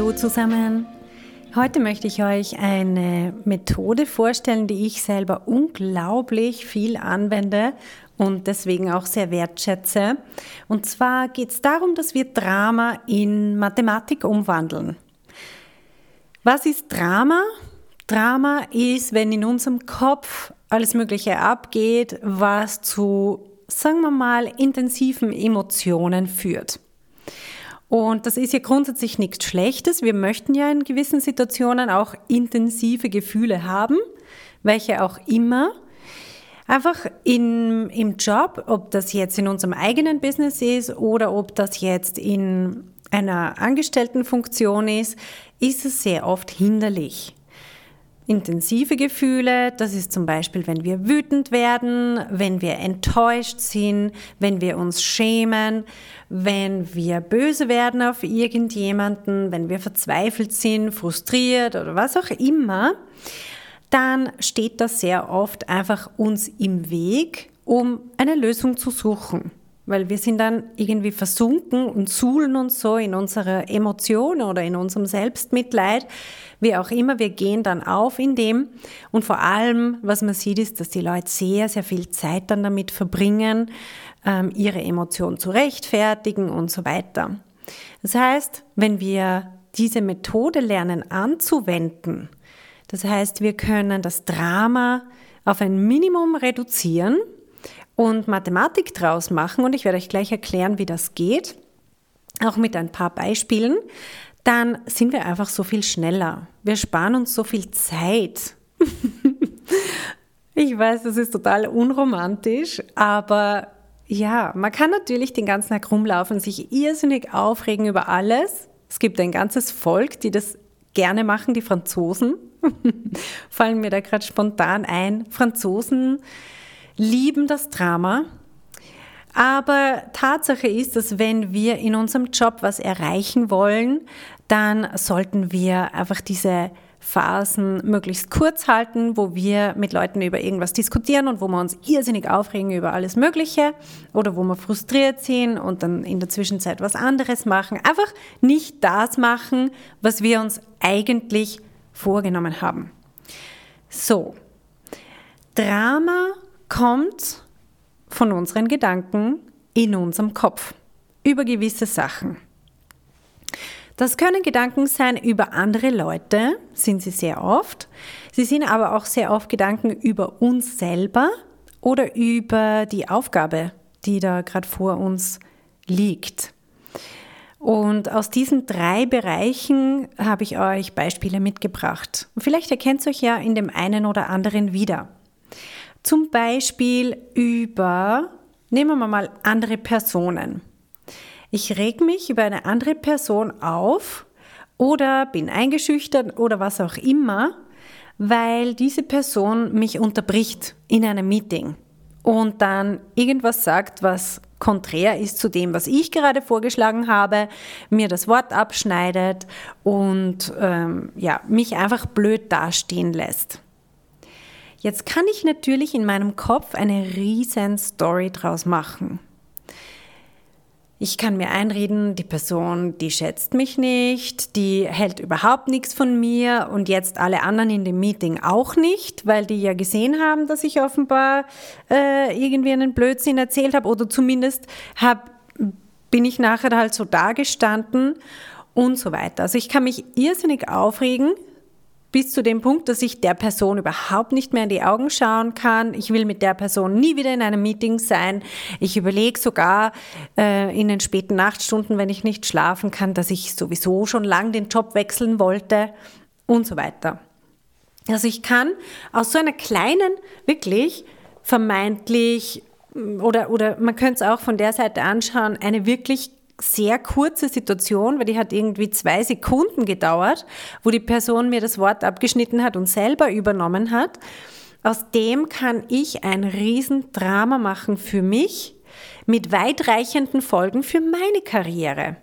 Hallo zusammen. Heute möchte ich euch eine Methode vorstellen, die ich selber unglaublich viel anwende und deswegen auch sehr wertschätze. Und zwar geht es darum, dass wir Drama in Mathematik umwandeln. Was ist Drama? Drama ist, wenn in unserem Kopf alles Mögliche abgeht, was zu, sagen wir mal, intensiven Emotionen führt. Und das ist ja grundsätzlich nichts Schlechtes. Wir möchten ja in gewissen Situationen auch intensive Gefühle haben, welche auch immer. Einfach in, im Job, ob das jetzt in unserem eigenen Business ist oder ob das jetzt in einer Angestelltenfunktion ist, ist es sehr oft hinderlich intensive Gefühle. Das ist zum Beispiel, wenn wir wütend werden, wenn wir enttäuscht sind, wenn wir uns schämen, wenn wir böse werden auf irgendjemanden, wenn wir verzweifelt sind, frustriert oder was auch immer, dann steht das sehr oft einfach uns im Weg, um eine Lösung zu suchen weil wir sind dann irgendwie versunken und suhlen uns so in unserer Emotion oder in unserem Selbstmitleid, wie auch immer, wir gehen dann auf in dem und vor allem, was man sieht, ist, dass die Leute sehr, sehr viel Zeit dann damit verbringen, ähm, ihre Emotionen zu rechtfertigen und so weiter. Das heißt, wenn wir diese Methode lernen anzuwenden, das heißt, wir können das Drama auf ein Minimum reduzieren, und Mathematik draus machen und ich werde euch gleich erklären, wie das geht, auch mit ein paar Beispielen, dann sind wir einfach so viel schneller. Wir sparen uns so viel Zeit. ich weiß, das ist total unromantisch, aber ja, man kann natürlich den ganzen Tag rumlaufen, sich irrsinnig aufregen über alles. Es gibt ein ganzes Volk, die das gerne machen, die Franzosen. Fallen mir da gerade spontan ein. Franzosen lieben das Drama. Aber Tatsache ist, dass wenn wir in unserem Job was erreichen wollen, dann sollten wir einfach diese Phasen möglichst kurz halten, wo wir mit Leuten über irgendwas diskutieren und wo wir uns irrsinnig aufregen über alles Mögliche oder wo wir frustriert sind und dann in der Zwischenzeit was anderes machen. Einfach nicht das machen, was wir uns eigentlich vorgenommen haben. So, Drama kommt von unseren Gedanken in unserem Kopf über gewisse Sachen. Das können Gedanken sein über andere Leute, sind sie sehr oft. Sie sind aber auch sehr oft Gedanken über uns selber oder über die Aufgabe, die da gerade vor uns liegt. Und aus diesen drei Bereichen habe ich euch Beispiele mitgebracht. vielleicht erkennt ihr euch ja in dem einen oder anderen wieder. Zum Beispiel über, nehmen wir mal andere Personen. Ich reg mich über eine andere Person auf oder bin eingeschüchtert oder was auch immer, weil diese Person mich unterbricht in einem Meeting und dann irgendwas sagt, was konträr ist zu dem, was ich gerade vorgeschlagen habe, mir das Wort abschneidet und ähm, ja, mich einfach blöd dastehen lässt. Jetzt kann ich natürlich in meinem Kopf eine riesen Story draus machen. Ich kann mir einreden, die Person, die schätzt mich nicht, die hält überhaupt nichts von mir und jetzt alle anderen in dem Meeting auch nicht, weil die ja gesehen haben, dass ich offenbar äh, irgendwie einen Blödsinn erzählt habe oder zumindest hab, bin ich nachher halt so dagestanden und so weiter. Also ich kann mich irrsinnig aufregen, bis zu dem Punkt, dass ich der Person überhaupt nicht mehr in die Augen schauen kann. Ich will mit der Person nie wieder in einem Meeting sein. Ich überlege sogar äh, in den späten Nachtstunden, wenn ich nicht schlafen kann, dass ich sowieso schon lang den Job wechseln wollte und so weiter. Also ich kann aus so einer kleinen, wirklich vermeintlich oder, oder man könnte es auch von der Seite anschauen, eine wirklich sehr kurze Situation, weil die hat irgendwie zwei Sekunden gedauert, wo die Person mir das Wort abgeschnitten hat und selber übernommen hat. Aus dem kann ich ein Riesendrama machen für mich mit weitreichenden Folgen für meine Karriere.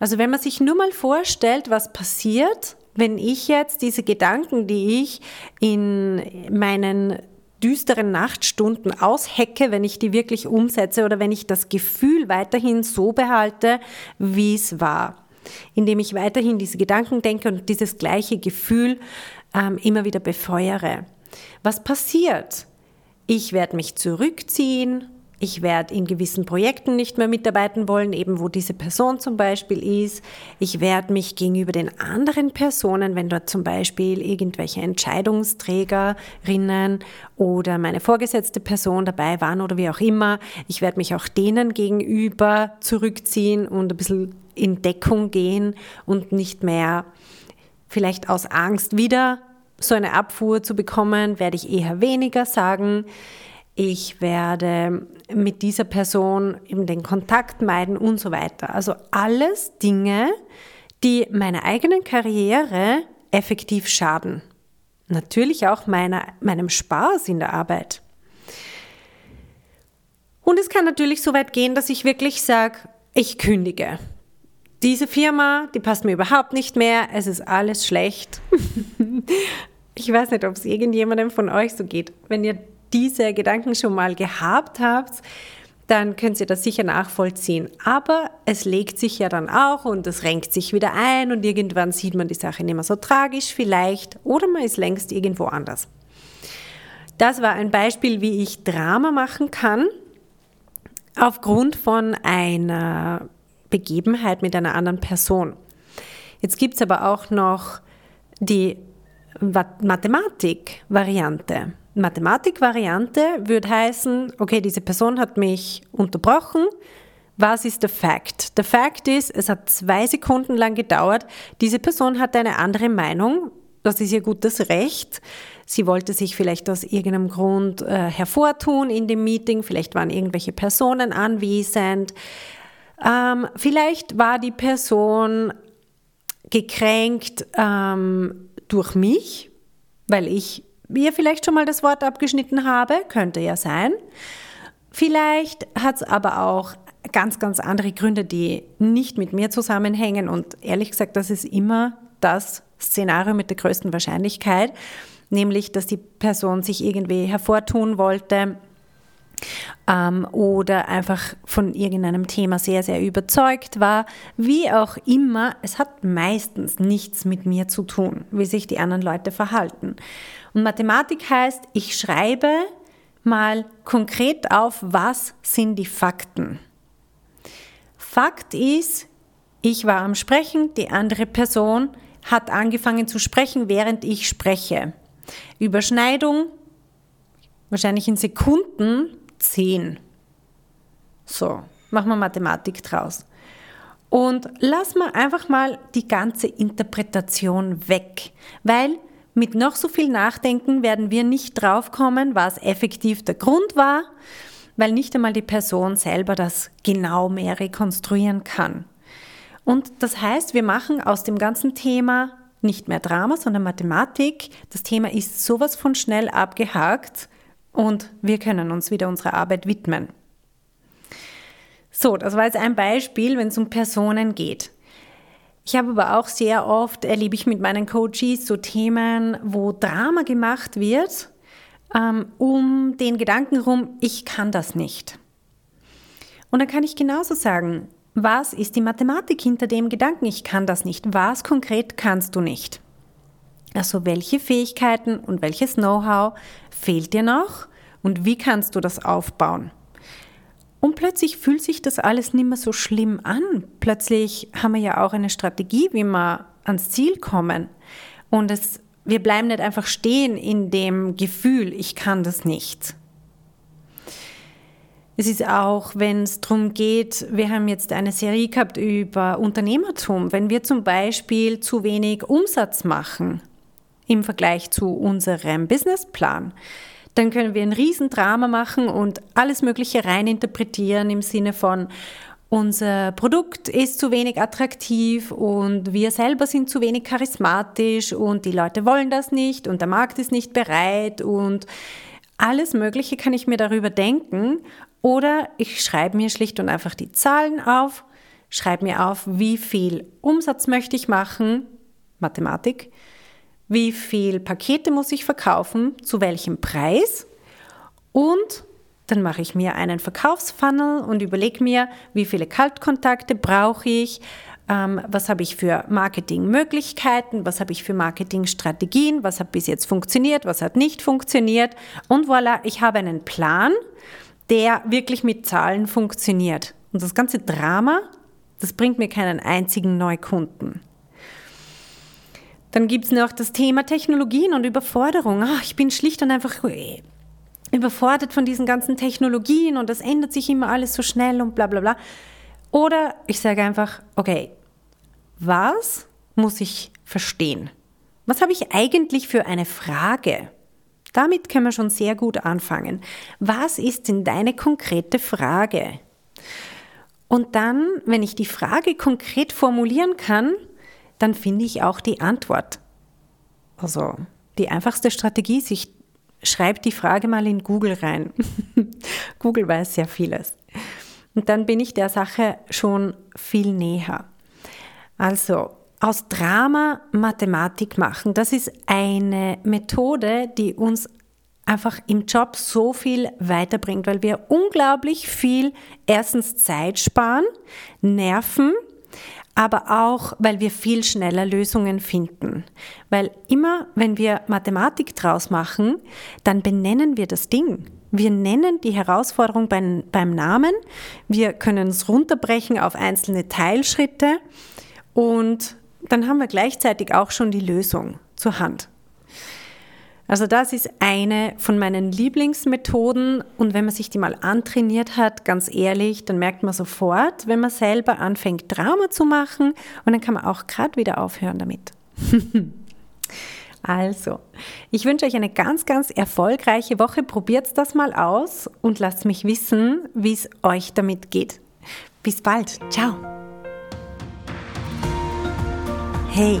Also wenn man sich nur mal vorstellt, was passiert, wenn ich jetzt diese Gedanken, die ich in meinen düsteren Nachtstunden aushecke, wenn ich die wirklich umsetze oder wenn ich das Gefühl weiterhin so behalte, wie es war. Indem ich weiterhin diese Gedanken denke und dieses gleiche Gefühl ähm, immer wieder befeuere. Was passiert? Ich werde mich zurückziehen, ich werde in gewissen Projekten nicht mehr mitarbeiten wollen, eben wo diese Person zum Beispiel ist. Ich werde mich gegenüber den anderen Personen, wenn dort zum Beispiel irgendwelche Entscheidungsträgerinnen oder meine vorgesetzte Person dabei waren oder wie auch immer, ich werde mich auch denen gegenüber zurückziehen und ein bisschen in Deckung gehen und nicht mehr vielleicht aus Angst wieder so eine Abfuhr zu bekommen, werde ich eher weniger sagen. Ich werde mit dieser Person eben den Kontakt meiden und so weiter. Also alles Dinge, die meiner eigenen Karriere effektiv schaden. Natürlich auch meiner, meinem Spaß in der Arbeit. Und es kann natürlich so weit gehen, dass ich wirklich sage, ich kündige. Diese Firma, die passt mir überhaupt nicht mehr, es ist alles schlecht. ich weiß nicht, ob es irgendjemandem von euch so geht. Wenn ihr diese Gedanken schon mal gehabt habt, dann könnt ihr das sicher nachvollziehen. Aber es legt sich ja dann auch und es renkt sich wieder ein und irgendwann sieht man die Sache nicht mehr so tragisch vielleicht oder man ist längst irgendwo anders. Das war ein Beispiel, wie ich Drama machen kann aufgrund von einer Begebenheit mit einer anderen Person. Jetzt gibt es aber auch noch die Mathematik-Variante. Mathematik-Variante würde heißen, okay, diese Person hat mich unterbrochen. Was ist der Fact? Der Fact ist, es hat zwei Sekunden lang gedauert. Diese Person hat eine andere Meinung. Das ist ihr gutes Recht. Sie wollte sich vielleicht aus irgendeinem Grund äh, hervortun in dem Meeting. Vielleicht waren irgendwelche Personen anwesend. Ähm, vielleicht war die Person gekränkt ähm, durch mich, weil ich ihr vielleicht schon mal das Wort abgeschnitten habe, könnte ja sein. Vielleicht hat es aber auch ganz, ganz andere Gründe, die nicht mit mir zusammenhängen. Und ehrlich gesagt, das ist immer das Szenario mit der größten Wahrscheinlichkeit, nämlich dass die Person sich irgendwie hervortun wollte ähm, oder einfach von irgendeinem Thema sehr, sehr überzeugt war. Wie auch immer, es hat meistens nichts mit mir zu tun, wie sich die anderen Leute verhalten. Und Mathematik heißt, ich schreibe mal konkret auf, was sind die Fakten. Fakt ist, ich war am Sprechen, die andere Person hat angefangen zu sprechen, während ich spreche. Überschneidung, wahrscheinlich in Sekunden, 10. So, machen wir Mathematik draus. Und lass mal einfach mal die ganze Interpretation weg, weil mit noch so viel Nachdenken werden wir nicht draufkommen, was effektiv der Grund war, weil nicht einmal die Person selber das genau mehr rekonstruieren kann. Und das heißt, wir machen aus dem ganzen Thema nicht mehr Drama, sondern Mathematik. Das Thema ist sowas von schnell abgehakt und wir können uns wieder unserer Arbeit widmen. So, das war jetzt ein Beispiel, wenn es um Personen geht. Ich habe aber auch sehr oft, erlebe ich mit meinen Coaches so Themen, wo Drama gemacht wird, ähm, um den Gedanken rum, ich kann das nicht. Und dann kann ich genauso sagen, was ist die Mathematik hinter dem Gedanken, ich kann das nicht? Was konkret kannst du nicht? Also welche Fähigkeiten und welches Know-how fehlt dir noch und wie kannst du das aufbauen? Und plötzlich fühlt sich das alles nicht mehr so schlimm an. Plötzlich haben wir ja auch eine Strategie, wie wir ans Ziel kommen. Und es, wir bleiben nicht einfach stehen in dem Gefühl, ich kann das nicht. Es ist auch, wenn es darum geht, wir haben jetzt eine Serie gehabt über Unternehmertum. Wenn wir zum Beispiel zu wenig Umsatz machen im Vergleich zu unserem Businessplan, dann können wir ein Riesendrama machen und alles Mögliche reininterpretieren im Sinne von, unser Produkt ist zu wenig attraktiv und wir selber sind zu wenig charismatisch und die Leute wollen das nicht und der Markt ist nicht bereit und alles Mögliche kann ich mir darüber denken. Oder ich schreibe mir schlicht und einfach die Zahlen auf, schreibe mir auf, wie viel Umsatz möchte ich machen, Mathematik, wie viel Pakete muss ich verkaufen, zu welchem Preis und dann mache ich mir einen Verkaufsfunnel und überlege mir, wie viele Kaltkontakte brauche ich, ähm, was habe ich für Marketingmöglichkeiten, was habe ich für Marketingstrategien, was hat bis jetzt funktioniert, was hat nicht funktioniert. Und voilà, ich habe einen Plan, der wirklich mit Zahlen funktioniert. Und das ganze Drama, das bringt mir keinen einzigen Neukunden. Dann gibt es noch das Thema Technologien und Überforderung. Ach, ich bin schlicht und einfach äh, überfordert von diesen ganzen Technologien und das ändert sich immer alles so schnell und bla bla bla. Oder ich sage einfach, okay, was muss ich verstehen? Was habe ich eigentlich für eine Frage? Damit können wir schon sehr gut anfangen. Was ist denn deine konkrete Frage? Und dann, wenn ich die Frage konkret formulieren kann, dann finde ich auch die Antwort. Also die einfachste Strategie ist, ich schreibe die Frage mal in Google rein. Google weiß sehr vieles. Und dann bin ich der Sache schon viel näher. Also, aus Drama Mathematik machen, das ist eine Methode, die uns einfach im Job so viel weiterbringt, weil wir unglaublich viel erstens Zeit sparen, Nerven, aber auch, weil wir viel schneller Lösungen finden. Weil immer, wenn wir Mathematik draus machen, dann benennen wir das Ding. Wir nennen die Herausforderung beim, beim Namen, wir können es runterbrechen auf einzelne Teilschritte und dann haben wir gleichzeitig auch schon die Lösung zur Hand. Also das ist eine von meinen Lieblingsmethoden und wenn man sich die mal antrainiert hat, ganz ehrlich, dann merkt man sofort, wenn man selber anfängt, Drama zu machen und dann kann man auch gerade wieder aufhören damit. also, ich wünsche euch eine ganz, ganz erfolgreiche Woche. Probiert das mal aus und lasst mich wissen, wie es euch damit geht. Bis bald. Ciao. Hey,